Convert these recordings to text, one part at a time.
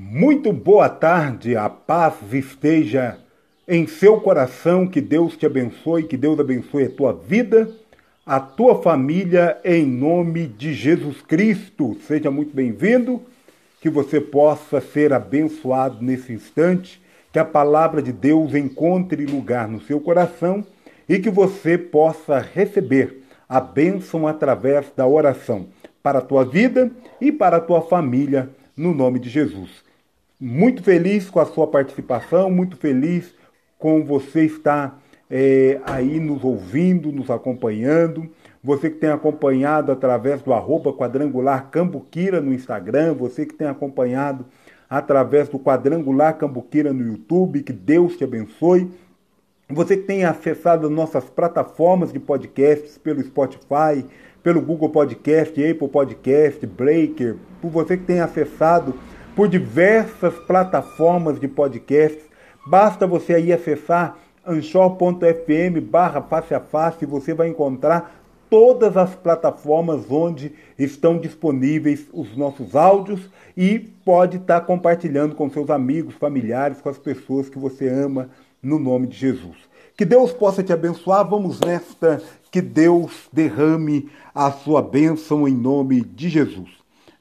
Muito boa tarde, a paz esteja em seu coração, que Deus te abençoe, que Deus abençoe a tua vida, a tua família, em nome de Jesus Cristo. Seja muito bem-vindo, que você possa ser abençoado nesse instante, que a palavra de Deus encontre lugar no seu coração e que você possa receber a bênção através da oração para a tua vida e para a tua família, no nome de Jesus. Muito feliz com a sua participação, muito feliz com você estar é, aí nos ouvindo, nos acompanhando. Você que tem acompanhado através do arroba quadrangular Cambuquira no Instagram, você que tem acompanhado através do quadrangular Cambuquira no YouTube, que Deus te abençoe. Você que tem acessado nossas plataformas de podcasts pelo Spotify, pelo Google Podcast, Apple Podcast, Breaker, por você que tem acessado por diversas plataformas de podcasts. Basta você aí acessar anchor.fm barra face a face e você vai encontrar todas as plataformas onde estão disponíveis os nossos áudios e pode estar compartilhando com seus amigos, familiares, com as pessoas que você ama, no nome de Jesus. Que Deus possa te abençoar. Vamos nesta, que Deus derrame a sua bênção em nome de Jesus,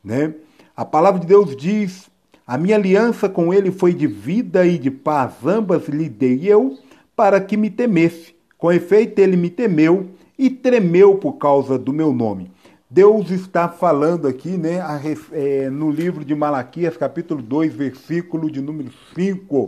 né? A palavra de Deus diz: A minha aliança com ele foi de vida e de paz, ambas lhe dei eu, para que me temesse. Com efeito, ele me temeu e tremeu por causa do meu nome. Deus está falando aqui né, é, no livro de Malaquias, capítulo 2, versículo de número 5.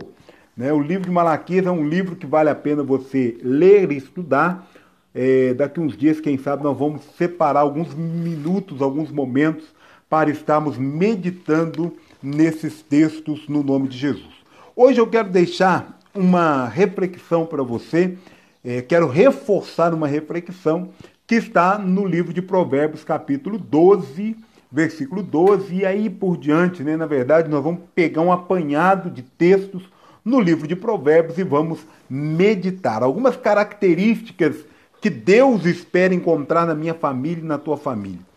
Né? O livro de Malaquias é um livro que vale a pena você ler e estudar. É, daqui uns dias, quem sabe, nós vamos separar alguns minutos, alguns momentos para estarmos meditando nesses textos no nome de Jesus. Hoje eu quero deixar uma reflexão para você, é, quero reforçar uma reflexão que está no livro de Provérbios, capítulo 12, versículo 12, e aí por diante, né? Na verdade, nós vamos pegar um apanhado de textos no livro de Provérbios e vamos meditar algumas características que Deus espera encontrar na minha família e na tua família.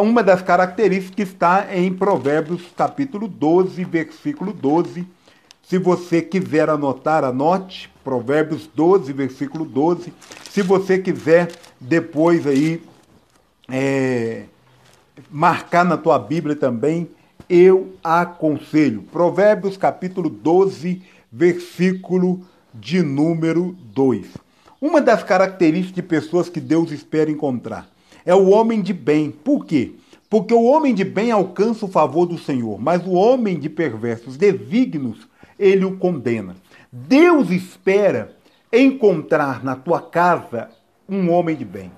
Uma das características está em Provérbios capítulo 12, versículo 12. Se você quiser anotar, anote Provérbios 12, versículo 12. Se você quiser depois aí é, marcar na tua Bíblia também, eu aconselho. Provérbios capítulo 12, versículo de número 2. Uma das características de pessoas que Deus espera encontrar é o homem de bem. Por quê? Porque o homem de bem alcança o favor do Senhor, mas o homem de perversos desígnios, ele o condena. Deus espera encontrar na tua casa um homem de bem.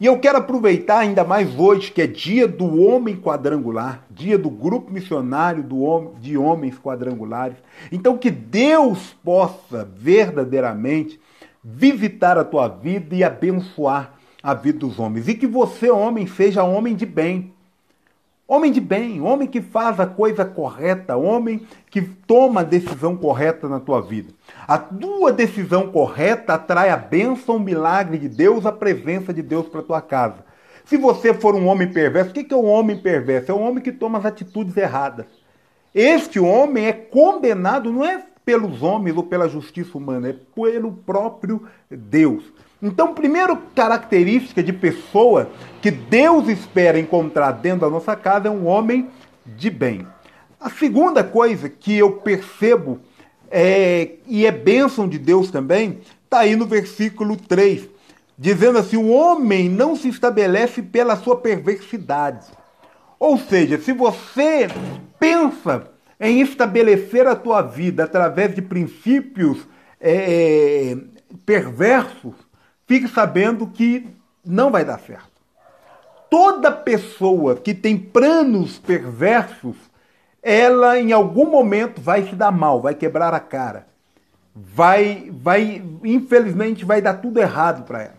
E eu quero aproveitar ainda mais hoje, que é dia do homem quadrangular, dia do grupo missionário do homem, de homens quadrangulares. Então, que Deus possa verdadeiramente visitar a tua vida e abençoar a vida dos homens. E que você, homem, seja homem de bem. Homem de bem, homem que faz a coisa correta, homem que toma a decisão correta na tua vida. A tua decisão correta atrai a bênção, o milagre de Deus, a presença de Deus para tua casa. Se você for um homem perverso, o que é um homem perverso? É um homem que toma as atitudes erradas. Este homem é condenado, não é pelos homens ou pela justiça humana, é pelo próprio Deus. Então, primeira característica de pessoa que Deus espera encontrar dentro da nossa casa é um homem de bem. A segunda coisa que eu percebo, é, e é bênção de Deus também, está aí no versículo 3, dizendo assim: o homem não se estabelece pela sua perversidade. Ou seja, se você pensa em estabelecer a tua vida através de princípios é, perversos, fique sabendo que não vai dar certo. Toda pessoa que tem planos perversos, ela em algum momento vai se dar mal, vai quebrar a cara. Vai, vai, infelizmente, vai dar tudo errado para ela.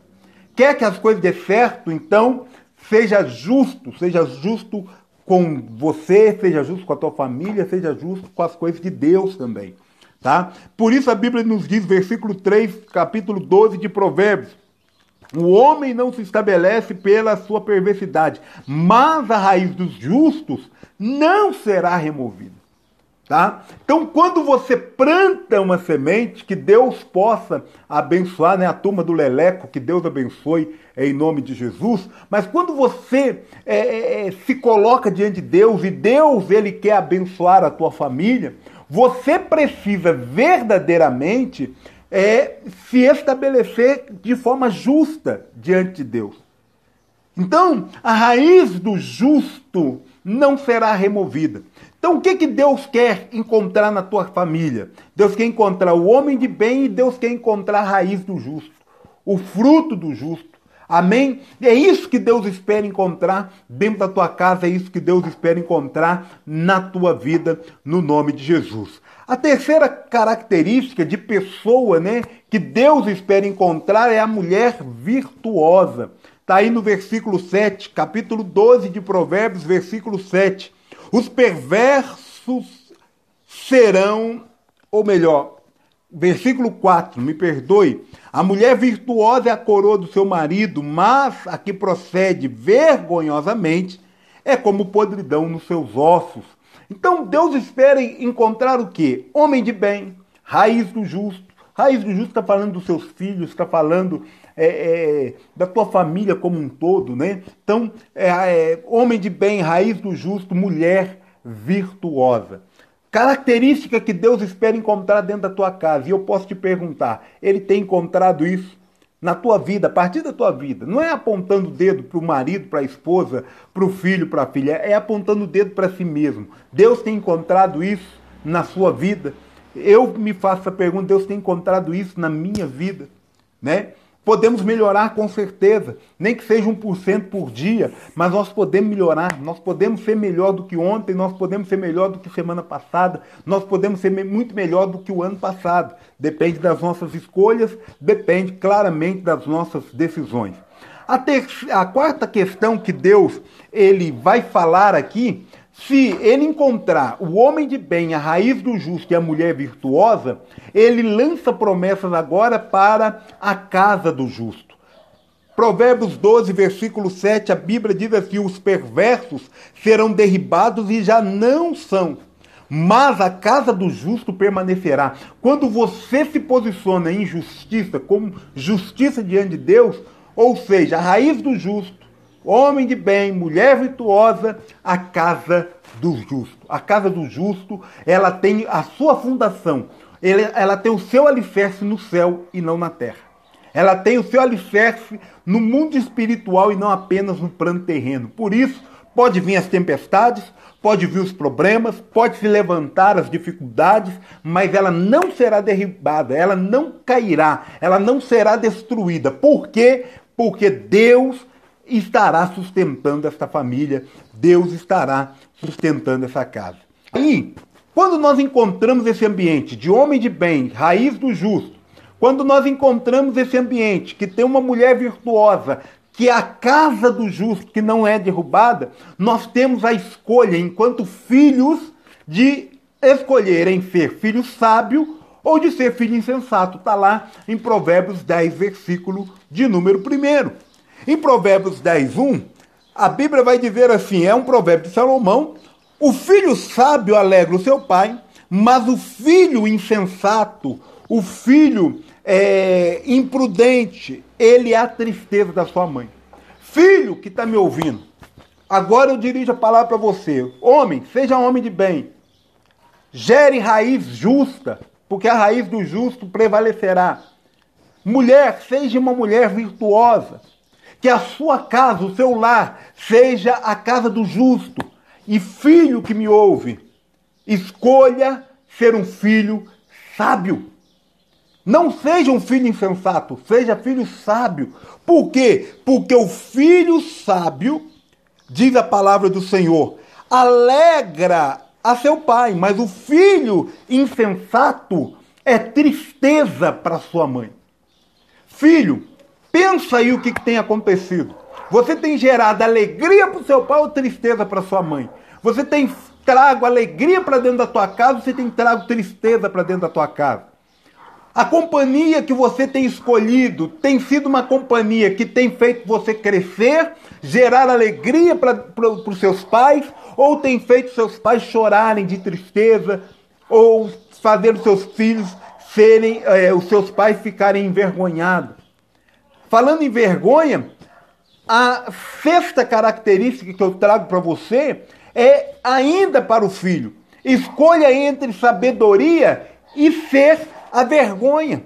Quer que as coisas dê certo, então seja justo, seja justo com você, seja justo com a tua família, seja justo com as coisas de Deus também. Tá? Por isso a Bíblia nos diz, versículo 3, capítulo 12 de Provérbios: O homem não se estabelece pela sua perversidade, mas a raiz dos justos não será removida. Tá? Então, quando você planta uma semente, que Deus possa abençoar, né? A turma do Leleco, que Deus abençoe em nome de Jesus. Mas quando você é, é, é, se coloca diante de Deus e Deus ele quer abençoar a tua família, você precisa verdadeiramente é, se estabelecer de forma justa diante de Deus. Então, a raiz do justo não será removida. Então, o que, que Deus quer encontrar na tua família? Deus quer encontrar o homem de bem e Deus quer encontrar a raiz do justo, o fruto do justo. Amém? É isso que Deus espera encontrar dentro da tua casa, é isso que Deus espera encontrar na tua vida, no nome de Jesus. A terceira característica de pessoa, né, que Deus espera encontrar é a mulher virtuosa. Está aí no versículo 7, capítulo 12 de Provérbios, versículo 7. Os perversos serão, ou melhor, versículo 4, me perdoe. A mulher virtuosa é a coroa do seu marido, mas a que procede vergonhosamente é como podridão nos seus ossos. Então Deus espera encontrar o quê? Homem de bem, raiz do justo. Raiz do justo está falando dos seus filhos, está falando é, é, da tua família como um todo, né? Então, é, é, homem de bem, raiz do justo, mulher virtuosa. Característica que Deus espera encontrar dentro da tua casa. E eu posso te perguntar, ele tem encontrado isso na tua vida, a partir da tua vida? Não é apontando o dedo para o marido, para a esposa, para o filho, para a filha, é apontando o dedo para si mesmo. Deus tem encontrado isso na sua vida? Eu me faço a pergunta, Deus tem encontrado isso na minha vida, né? Podemos melhorar com certeza, nem que seja 1% por dia, mas nós podemos melhorar, nós podemos ser melhor do que ontem, nós podemos ser melhor do que semana passada, nós podemos ser muito melhor do que o ano passado. Depende das nossas escolhas, depende claramente das nossas decisões. A, ter... a quarta questão que Deus ele vai falar aqui se ele encontrar o homem de bem, a raiz do justo e a mulher virtuosa, ele lança promessas agora para a casa do justo. Provérbios 12, versículo 7, a Bíblia diz assim: os perversos serão derribados e já não são, mas a casa do justo permanecerá. Quando você se posiciona em justiça, como justiça diante de Deus, ou seja, a raiz do justo, homem de bem, mulher virtuosa, a casa do justo. A casa do justo, ela tem a sua fundação, ela tem o seu alicerce no céu e não na terra. Ela tem o seu alicerce no mundo espiritual e não apenas no plano terreno. Por isso, pode vir as tempestades, pode vir os problemas, pode se levantar as dificuldades, mas ela não será derribada, ela não cairá, ela não será destruída. Por quê? Porque Deus estará sustentando esta família, Deus estará sustentando essa casa. E quando nós encontramos esse ambiente de homem de bem, raiz do justo, quando nós encontramos esse ambiente que tem uma mulher virtuosa, que é a casa do justo, que não é derrubada, nós temos a escolha, enquanto filhos, de escolher em ser filho sábio ou de ser filho insensato. Está lá em Provérbios 10, versículo de número 1. Em Provérbios 10, 1, a Bíblia vai dizer assim: é um provérbio de Salomão. O filho sábio alegra o seu pai, mas o filho insensato, o filho é, imprudente, ele é a tristeza da sua mãe. Filho que está me ouvindo, agora eu dirijo a palavra para você. Homem, seja homem de bem. Gere raiz justa, porque a raiz do justo prevalecerá. Mulher, seja uma mulher virtuosa que a sua casa, o seu lar, seja a casa do justo. E filho que me ouve, escolha ser um filho sábio. Não seja um filho insensato, seja filho sábio. Por quê? Porque o filho sábio, diz a palavra do Senhor, alegra a seu pai, mas o filho insensato é tristeza para sua mãe. Filho, Pensa aí o que, que tem acontecido. Você tem gerado alegria para o seu pai ou tristeza para sua mãe? Você tem trago alegria para dentro da tua casa, você tem trago tristeza para dentro da tua casa. A companhia que você tem escolhido tem sido uma companhia que tem feito você crescer, gerar alegria para os seus pais, ou tem feito seus pais chorarem de tristeza, ou fazer os seus filhos serem, é, os seus pais ficarem envergonhados. Falando em vergonha, a sexta característica que eu trago para você é ainda para o filho. Escolha entre sabedoria e ser a vergonha.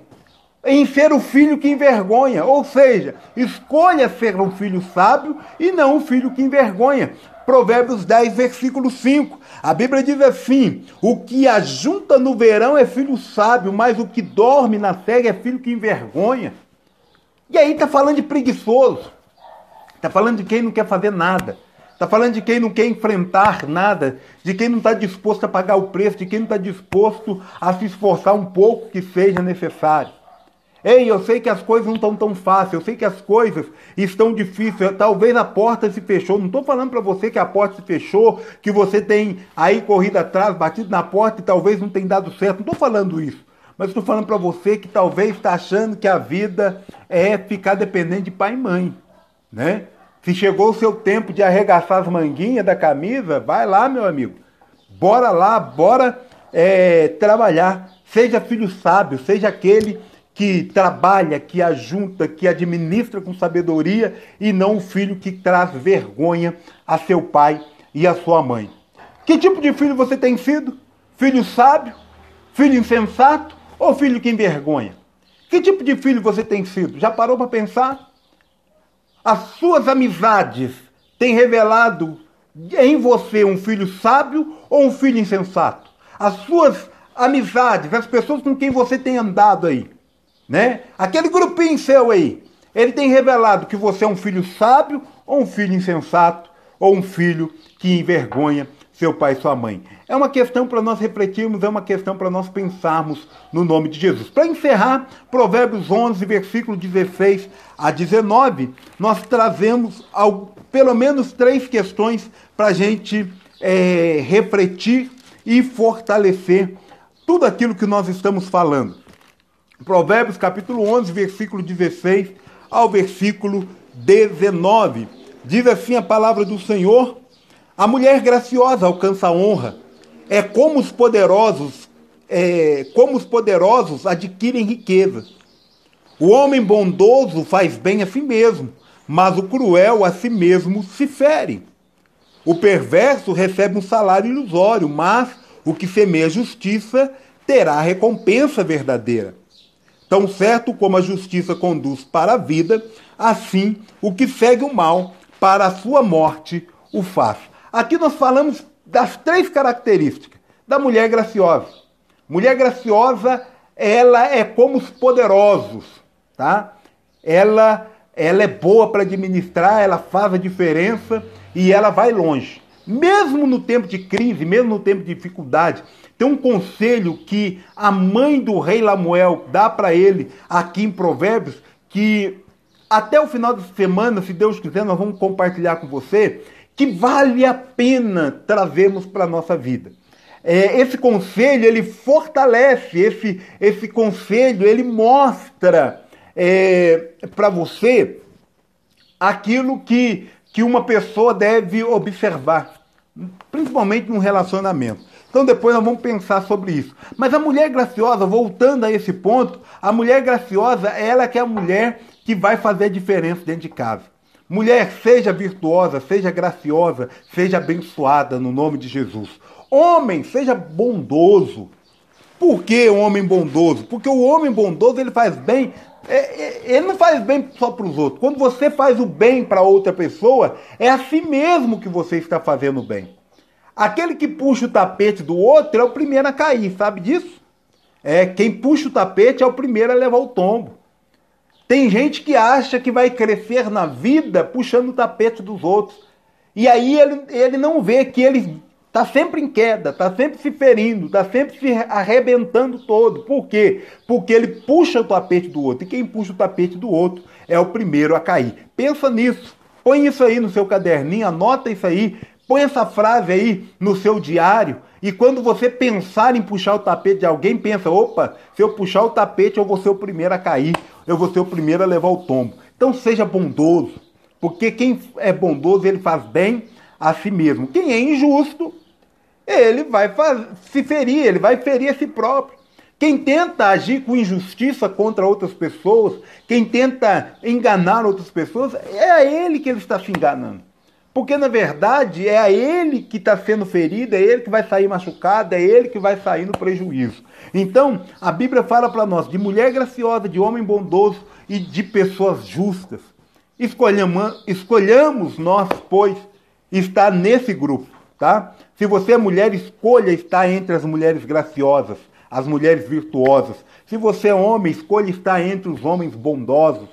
Em ser o filho que envergonha. Ou seja, escolha ser um filho sábio e não um filho que envergonha. Provérbios 10, versículo 5. A Bíblia diz assim: O que ajunta no verão é filho sábio, mas o que dorme na cega é filho que envergonha. E aí está falando de preguiçoso. Está falando de quem não quer fazer nada. Está falando de quem não quer enfrentar nada, de quem não está disposto a pagar o preço, de quem não está disposto a se esforçar um pouco que seja necessário. Ei, eu sei que as coisas não estão tão fáceis, eu sei que as coisas estão difíceis. Talvez a porta se fechou. Não estou falando para você que a porta se fechou, que você tem aí corrido atrás, batido na porta e talvez não tenha dado certo. Não estou falando isso. Mas estou falando para você que talvez está achando que a vida é ficar dependente de pai e mãe, né? Se chegou o seu tempo de arregaçar as manguinhas da camisa, vai lá, meu amigo. Bora lá, bora é, trabalhar. Seja filho sábio, seja aquele que trabalha, que ajunta, que administra com sabedoria e não o filho que traz vergonha a seu pai e a sua mãe. Que tipo de filho você tem sido? Filho sábio? Filho insensato? Ou filho que envergonha? Que tipo de filho você tem sido? Já parou para pensar? As suas amizades têm revelado em você um filho sábio ou um filho insensato? As suas amizades, as pessoas com quem você tem andado aí, né? Aquele grupinho seu aí, ele tem revelado que você é um filho sábio ou um filho insensato ou um filho que envergonha seu pai e sua mãe. É uma questão para nós refletirmos, é uma questão para nós pensarmos no nome de Jesus. Para encerrar, Provérbios 11, versículo 16 a 19, nós trazemos ao, pelo menos três questões para a gente é, refletir e fortalecer tudo aquilo que nós estamos falando. Provérbios capítulo 11, versículo 16 ao versículo 19. Diz assim a palavra do Senhor: a mulher graciosa alcança a honra. É como os poderosos, é, como os poderosos adquirem riqueza. O homem bondoso faz bem a si mesmo, mas o cruel a si mesmo se fere. O perverso recebe um salário ilusório, mas o que semeia justiça terá recompensa verdadeira. Tão certo como a justiça conduz para a vida, assim o que segue o mal para a sua morte o faz. Aqui nós falamos das três características da mulher graciosa. Mulher graciosa, ela é como os poderosos, tá? Ela, ela é boa para administrar, ela faz a diferença e ela vai longe. Mesmo no tempo de crise, mesmo no tempo de dificuldade, tem um conselho que a mãe do rei Lamuel dá para ele aqui em Provérbios, que até o final da semana, se Deus quiser, nós vamos compartilhar com você, que vale a pena trazermos para a nossa vida. É, esse conselho, ele fortalece, esse, esse conselho, ele mostra é, para você aquilo que, que uma pessoa deve observar, principalmente num relacionamento. Então depois nós vamos pensar sobre isso. Mas a mulher graciosa, voltando a esse ponto, a mulher graciosa, ela que é a mulher que vai fazer a diferença dentro de casa. Mulher, seja virtuosa, seja graciosa, seja abençoada no nome de Jesus. Homem, seja bondoso. Por que homem bondoso? Porque o homem bondoso ele faz bem, é, é, ele não faz bem só para os outros. Quando você faz o bem para outra pessoa, é a si mesmo que você está fazendo bem. Aquele que puxa o tapete do outro é o primeiro a cair, sabe disso? É, quem puxa o tapete é o primeiro a levar o tombo. Tem gente que acha que vai crescer na vida puxando o tapete dos outros. E aí ele, ele não vê que ele está sempre em queda, está sempre se ferindo, está sempre se arrebentando todo. Por quê? Porque ele puxa o tapete do outro. E quem puxa o tapete do outro é o primeiro a cair. Pensa nisso. Põe isso aí no seu caderninho, anota isso aí. Põe essa frase aí no seu diário e quando você pensar em puxar o tapete de alguém, pensa: opa, se eu puxar o tapete, eu vou ser o primeiro a cair, eu vou ser o primeiro a levar o tombo. Então seja bondoso, porque quem é bondoso, ele faz bem a si mesmo. Quem é injusto, ele vai se ferir, ele vai ferir a si próprio. Quem tenta agir com injustiça contra outras pessoas, quem tenta enganar outras pessoas, é a ele que ele está se enganando. Porque na verdade é a ele que está sendo ferido, é ele que vai sair machucado, é ele que vai sair no prejuízo. Então, a Bíblia fala para nós de mulher graciosa, de homem bondoso e de pessoas justas. Escolhamos, escolhamos nós, pois, estar nesse grupo, tá? Se você é mulher, escolha estar entre as mulheres graciosas, as mulheres virtuosas. Se você é homem, escolha estar entre os homens bondosos.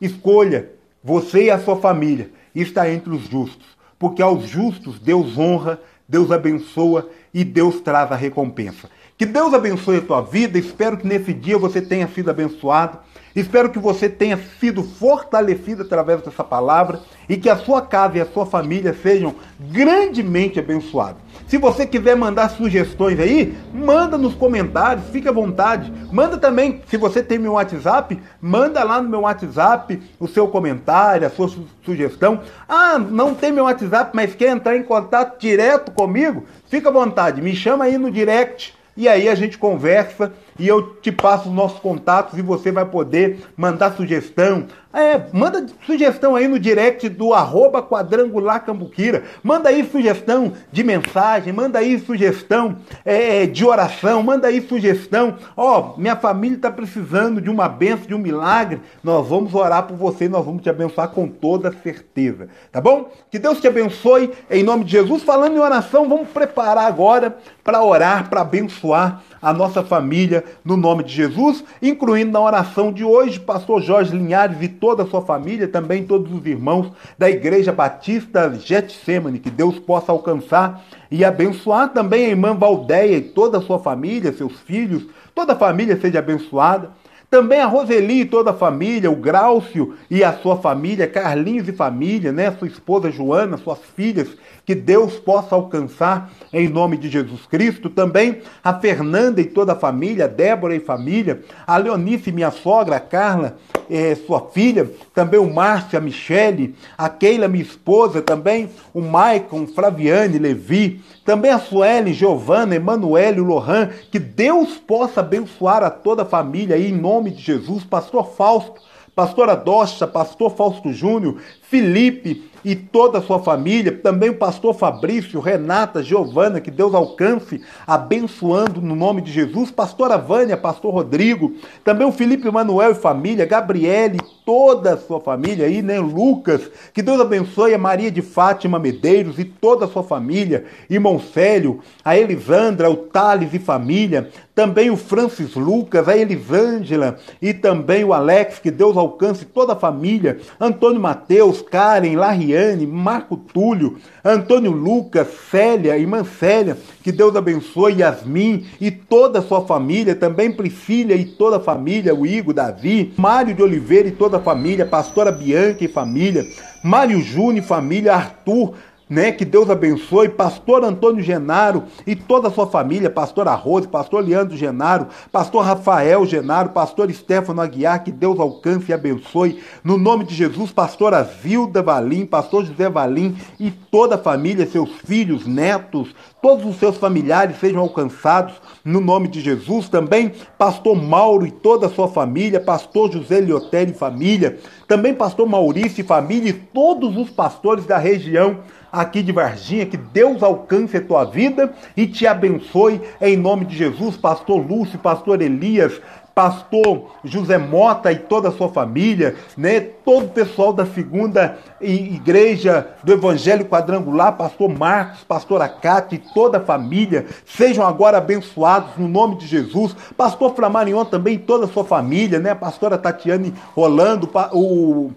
Escolha você e a sua família está entre os justos, porque aos justos Deus honra, Deus abençoa e Deus traz a recompensa. Que Deus abençoe a tua vida, espero que nesse dia você tenha sido abençoado Espero que você tenha sido fortalecido através dessa palavra e que a sua casa e a sua família sejam grandemente abençoados. Se você quiser mandar sugestões aí, manda nos comentários, fique à vontade. Manda também, se você tem meu WhatsApp, manda lá no meu WhatsApp o seu comentário, a sua su sugestão. Ah, não tem meu WhatsApp, mas quer entrar em contato direto comigo? Fica à vontade, me chama aí no direct e aí a gente conversa e eu te passo os nossos contatos e você vai poder mandar sugestão. É, manda sugestão aí no direct do arroba quadrangular cambuquira. Manda aí sugestão de mensagem, manda aí sugestão é, de oração, manda aí sugestão. Ó, oh, minha família está precisando de uma benção, de um milagre. Nós vamos orar por você nós vamos te abençoar com toda certeza. Tá bom? Que Deus te abençoe em nome de Jesus. Falando em oração, vamos preparar agora para orar, para abençoar a nossa família no nome de Jesus, incluindo na oração de hoje, pastor Jorge Linhares e toda a sua família, também todos os irmãos da Igreja Batista Getsemane, que Deus possa alcançar e abençoar também a irmã Valdeia e toda a sua família, seus filhos, toda a família seja abençoada. Também a Roseli e toda a família, o Graucio e a sua família, Carlinhos e família, né? Sua esposa Joana, suas filhas, que Deus possa alcançar em nome de Jesus Cristo. Também a Fernanda e toda a família, Débora e família, a Leonice, minha sogra, a Carla, eh, sua filha, também o Márcio, a Michele, a Keila, minha esposa, também o Maicon, Flaviane, Levi, também a Suelen, Giovana, Emanuele, o Lohan, que Deus possa abençoar a toda a família aí, em nome de Jesus, pastor Fausto, pastora Docha, pastor Fausto Júnior, Felipe, e toda a sua família, também o pastor Fabrício, Renata, Giovana, que Deus alcance, abençoando no nome de Jesus, pastora Vânia, pastor Rodrigo, também o Felipe Manuel e família, Gabriele, toda a sua família aí, né, Lucas, que Deus abençoe a Maria de Fátima Medeiros e toda a sua família, irmão Célio, a Elisandra, o Thales e família, também o Francis Lucas, a Elisângela e também o Alex, que Deus alcance toda a família, Antônio Mateus, Karen, Larry Mariane, Marco Túlio, Antônio Lucas, Célia, irmã Célia, que Deus abençoe Yasmin e toda a sua família, também Priscila e toda a família, o Igor, Davi, Mário de Oliveira e toda a família, pastora Bianca e família, Mário Júnior e família, Arthur, né? Que Deus abençoe, pastor Antônio Genaro e toda a sua família, pastor Arroz, pastor Leandro Genaro, pastor Rafael Genaro, pastor Stefano Aguiar, que Deus alcance e abençoe. No nome de Jesus, pastora Zilda Valim, pastor José Valim e toda a família, seus filhos, netos, todos os seus familiares sejam alcançados no nome de Jesus. Também pastor Mauro e toda a sua família, pastor José Liotelli e família, também pastor Maurício e família e todos os pastores da região aqui de Varginha, que Deus alcance a tua vida e te abençoe em nome de Jesus, pastor Lúcio, pastor Elias, pastor José Mota e toda a sua família, né? Todo o pessoal da segunda igreja do Evangelho Quadrangular, pastor Marcos, pastor Acate e toda a família, sejam agora abençoados no nome de Jesus. Pastor Flamarion também toda a sua família, né? A pastora Tatiane Rolando, o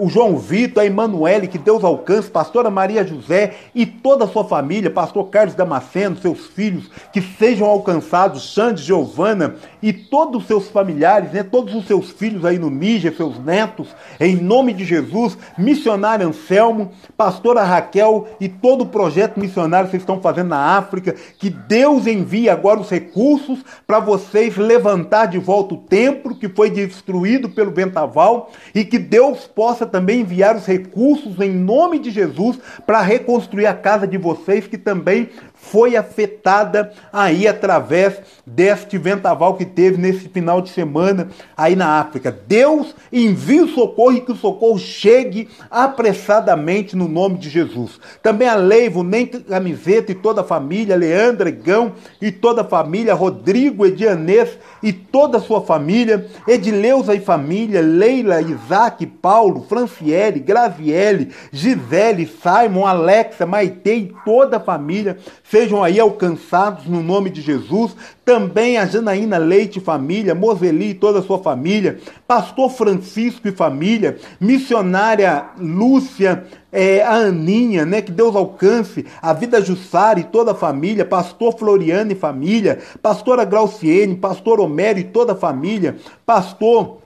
o João Vitor, a Emanuele, que Deus alcance, pastora Maria José e toda a sua família, pastor Carlos Damasceno, seus filhos, que sejam alcançados, Xande, Giovana e todos os seus familiares, né, todos os seus filhos aí no Níger, seus netos, em nome de Jesus, missionário Anselmo, pastora Raquel e todo o projeto missionário que vocês estão fazendo na África, que Deus envie agora os recursos para vocês levantar de volta o templo que foi destruído pelo vendaval e que Deus possa também enviar os recursos em nome de Jesus para reconstruir a casa de vocês, que também foi afetada aí através deste ventaval que teve nesse final de semana aí na África. Deus envia o socorro e que o socorro chegue apressadamente no nome de Jesus. Também a Leivo, Nem Camiseta e toda a família, Leandra, Gão e toda a família, Rodrigo, Edianês e toda a sua família, Edileuza e família, Leila, Isaac, Paulo, Franciele, Graziele, Gisele, Simon, Alexa, Maite e toda a família sejam aí alcançados no nome de Jesus. Também a Janaína Leite família, Moseli e toda a sua família, Pastor Francisco e família, missionária Lúcia, é, a Aninha, né? Que Deus alcance a vida Jussara e toda a família, pastor Floriano e família, pastora Glauciene, pastor Homero e toda a família, pastor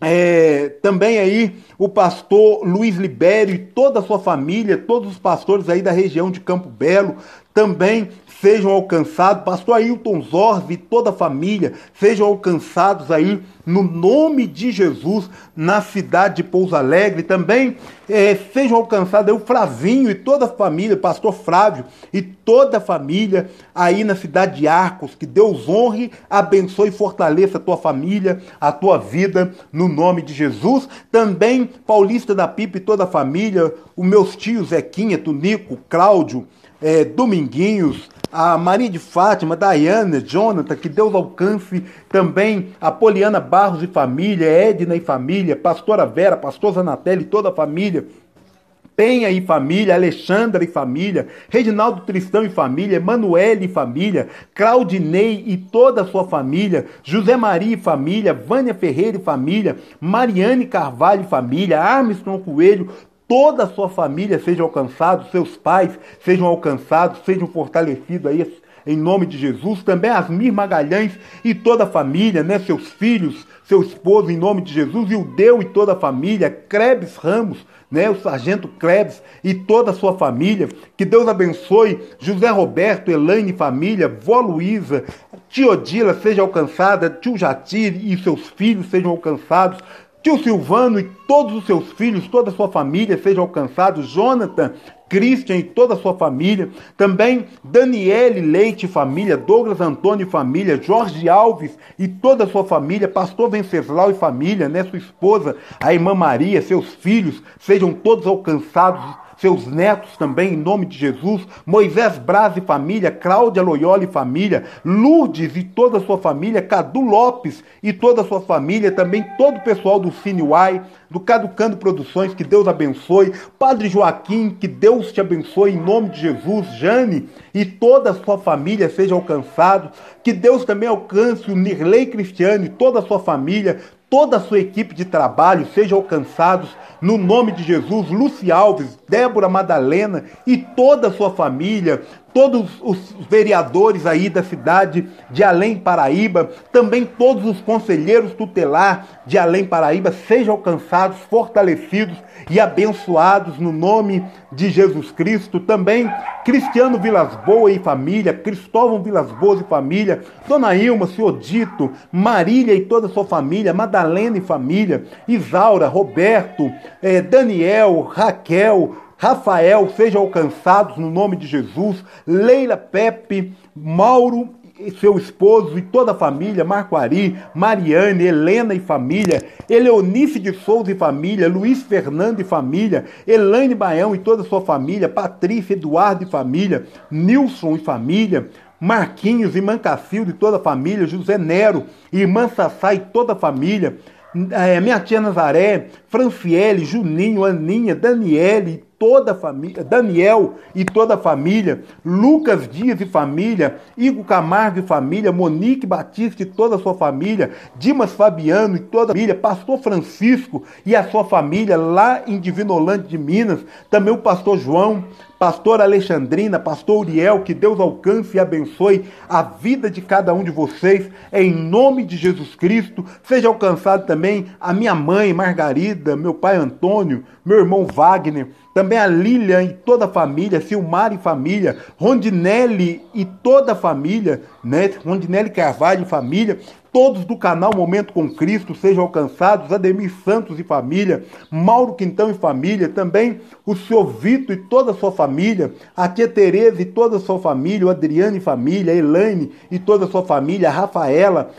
é, também aí o pastor Luiz Libério e toda a sua família, todos os pastores aí da região de Campo Belo, também sejam alcançados, pastor Ailton Zorzi e toda a família, sejam alcançados aí no nome de Jesus na cidade de Pouso Alegre. Também é, sejam alcançados o Flavinho e toda a família, pastor Flávio e toda a família aí na cidade de Arcos. Que Deus honre, abençoe e fortaleça a tua família, a tua vida, no nome de Jesus. Também Paulista da Pipa e toda a família, os meus tios Zequinha, Tunico, Cláudio, é, Dominguinhos, a Maria de Fátima, Daiane, Jonathan, que Deus alcance também a Poliana Barros e família, Edna e família, Pastora Vera, Pastor Zanatelli e toda a família, Penha e família, Alexandra e família, Reginaldo Tristão e família, Emanuele e família, Claudinei e toda a sua família, José Maria e família, Vânia Ferreira e família, Mariane Carvalho e família, Armstrong Coelho, toda a sua família seja alcançada, seus pais sejam alcançados, sejam fortalecidos aí em nome de Jesus. Também Asmir Magalhães e toda a família, né, seus filhos, seu esposo, em nome de Jesus, e o Deu e toda a família, Krebs Ramos, né, o sargento Krebs e toda a sua família. Que Deus abençoe José Roberto, Elaine família, vó Luísa, tio Odila seja alcançada, tio Jatir e seus filhos sejam alcançados. Tio Silvano e todos os seus filhos, toda a sua família sejam alcançados. Jonathan, Christian e toda a sua família. Também Daniele Leite e família, Douglas Antônio e família, Jorge Alves e toda a sua família, Pastor Venceslau e família, né, sua esposa, a irmã Maria, seus filhos, sejam todos alcançados seus netos também, em nome de Jesus, Moisés Braz e família, Cláudia Loyola e família, Lourdes e toda a sua família, Cadu Lopes e toda a sua família, também todo o pessoal do Cineuai, do Caducando Produções, que Deus abençoe, Padre Joaquim, que Deus te abençoe em nome de Jesus, Jane e toda a sua família seja alcançado, que Deus também alcance o Nirley Cristiano e toda a sua família, toda a sua equipe de trabalho sejam alcançados no nome de Jesus, Luci Alves, Débora Madalena e toda a sua família, todos os vereadores aí da cidade de Além Paraíba, também todos os conselheiros tutelar de Além Paraíba sejam alcançados, fortalecidos e abençoados no nome de Jesus Cristo. Também Cristiano Vilas Boas e família, Cristóvão Vilas Boas e família, Dona Ilma, Senhor Dito, Marília e toda a sua família, Madalena e família, Isaura, Roberto, eh, Daniel, Raquel, Rafael, sejam alcançados no nome de Jesus, Leila Pepe, Mauro e seu esposo e toda a família, Marco Ari, Mariane, Helena e família, Eleonice de Souza e família, Luiz Fernando e família, Elaine Baião e toda a sua família, Patrícia, Eduardo e família, Nilson e família, Marquinhos e Mancacildo e toda a família, José Nero, Irmã Sassá e toda a família, é, minha tia Nazaré, Franciele, Juninho, Aninha, Daniele, toda a família, Daniel e toda a família, Lucas Dias e família, Igor Camargo e família, Monique Batista e toda a sua família, Dimas Fabiano e toda a família, Pastor Francisco e a sua família lá em Divinolândia de Minas, também o Pastor João, Pastor Alexandrina, Pastor Uriel, que Deus alcance e abençoe a vida de cada um de vocês, em nome de Jesus Cristo. Seja alcançado também a minha mãe Margarida, meu pai Antônio, meu irmão Wagner, também a Lilian e toda a família, Silmar e família, Rondinelli e toda a família, né? Rondinelli Carvalho e família, todos do canal Momento com Cristo sejam alcançados, Ademir Santos e família, Mauro Quintão e família, também o senhor Vitor e toda a sua família, a tia Tereza e toda a sua família, o Adriano e família, a Elaine e toda a sua família, a Rafaela,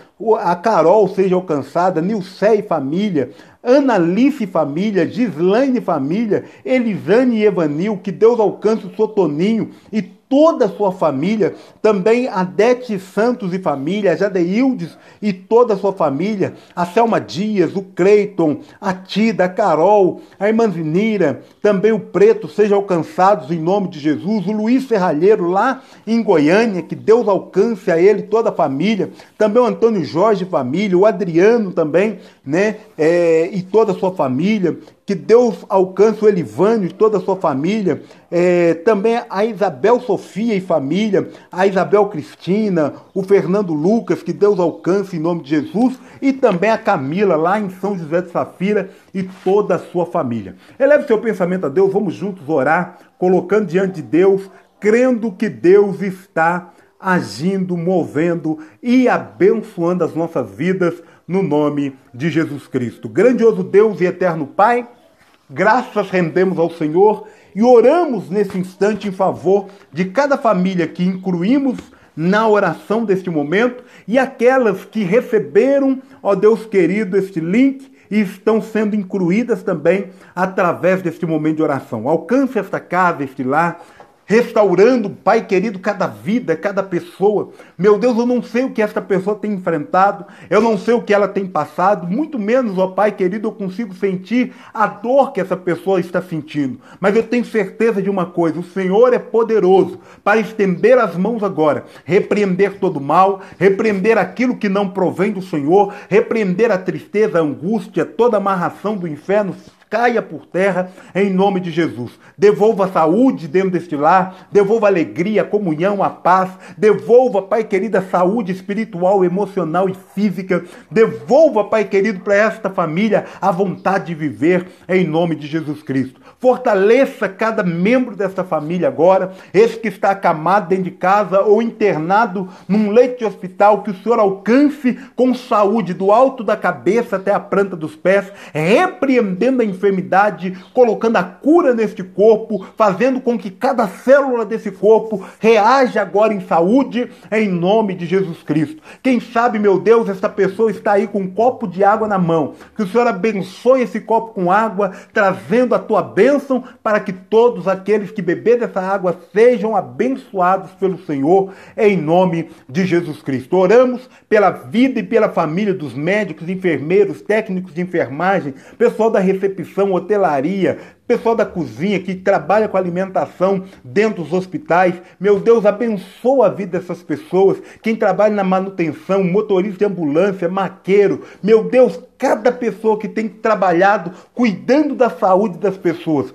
a Carol seja alcançada, Nilcé e família, Analice e família, Gislaine família, Elisane e Evanil, que Deus alcance o seu Toninho e toda a sua família, também a Dete Santos e família, a Jadeildes e toda a sua família, a Selma Dias, o Creiton, a Tida, a Carol, a irmã Zinira, também o Preto, sejam alcançados em nome de Jesus, o Luiz Serralheiro lá em Goiânia, que Deus alcance a ele toda a família, também o Antônio Jorge família, o Adriano também, né, é, e toda a sua família, que Deus alcance o Elivânio e toda a sua família, é, também a Isabel Sofia e família, a Isabel Cristina, o Fernando Lucas, que Deus alcance em nome de Jesus, e também a Camila, lá em São José de Safira, e toda a sua família. Eleve seu pensamento a Deus, vamos juntos orar, colocando diante de Deus, crendo que Deus está agindo, movendo e abençoando as nossas vidas no nome de Jesus Cristo. Grandioso Deus e eterno Pai, Graças rendemos ao Senhor e oramos nesse instante em favor de cada família que incluímos na oração deste momento e aquelas que receberam, ó Deus querido, este link e estão sendo incluídas também através deste momento de oração. Alcance esta casa, este lar restaurando, Pai querido, cada vida, cada pessoa. Meu Deus, eu não sei o que esta pessoa tem enfrentado, eu não sei o que ela tem passado, muito menos, ó Pai querido, eu consigo sentir a dor que essa pessoa está sentindo. Mas eu tenho certeza de uma coisa: o Senhor é poderoso para estender as mãos agora, repreender todo mal, repreender aquilo que não provém do Senhor, repreender a tristeza, a angústia, toda a amarração do inferno caia por terra em nome de Jesus. Devolva a saúde dentro deste lar, devolva a alegria, a comunhão, a paz, devolva, Pai querido, a saúde espiritual, emocional e física. Devolva, Pai querido, para esta família a vontade de viver em nome de Jesus Cristo. Fortaleça cada membro desta família agora, esse que está acamado dentro de casa ou internado num leito de hospital, que o Senhor alcance com saúde do alto da cabeça até a planta dos pés, repreendendo a enfermidade, colocando a cura neste corpo, fazendo com que cada célula desse corpo reaja agora em saúde, em nome de Jesus Cristo. Quem sabe, meu Deus, esta pessoa está aí com um copo de água na mão. Que o Senhor abençoe esse copo com água, trazendo a tua bênção para que todos aqueles que beber dessa água sejam abençoados pelo Senhor, em nome de Jesus Cristo. Oramos pela vida e pela família dos médicos, enfermeiros, técnicos de enfermagem, pessoal da recepção, hotelaria, pessoal da cozinha que trabalha com alimentação dentro dos hospitais. Meu Deus, abençoa a vida dessas pessoas. Quem trabalha na manutenção, motorista de ambulância, maqueiro. Meu Deus, cada pessoa que tem trabalhado cuidando da saúde das pessoas.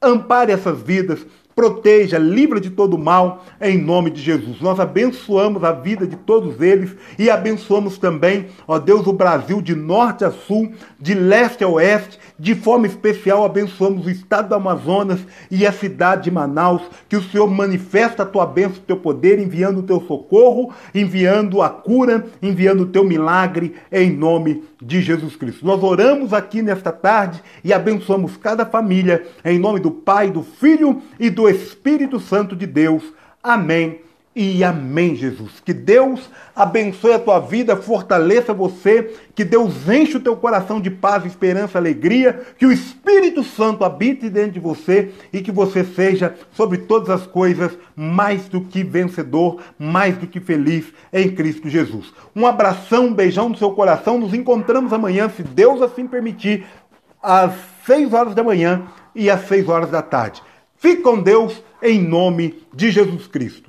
Ampare essas vidas, proteja, livra de todo mal, em nome de Jesus. Nós abençoamos a vida de todos eles e abençoamos também, ó Deus, o Brasil de norte a sul, de leste a oeste, de forma especial abençoamos o estado do Amazonas e a cidade de Manaus, que o Senhor manifesta a tua bênção, o teu poder, enviando o teu socorro, enviando a cura, enviando o teu milagre, em nome de Jesus Cristo. Nós oramos aqui nesta tarde e abençoamos cada família, em nome do Pai, do Filho e do Espírito Santo de Deus. Amém e amém, Jesus. Que Deus abençoe a tua vida, fortaleça você, que Deus enche o teu coração de paz, esperança, alegria, que o Espírito Santo habite dentro de você e que você seja, sobre todas as coisas, mais do que vencedor, mais do que feliz em Cristo Jesus. Um abração, um beijão no seu coração. Nos encontramos amanhã, se Deus assim permitir, às seis horas da manhã e às 6 horas da tarde. Fique com Deus em nome de Jesus Cristo.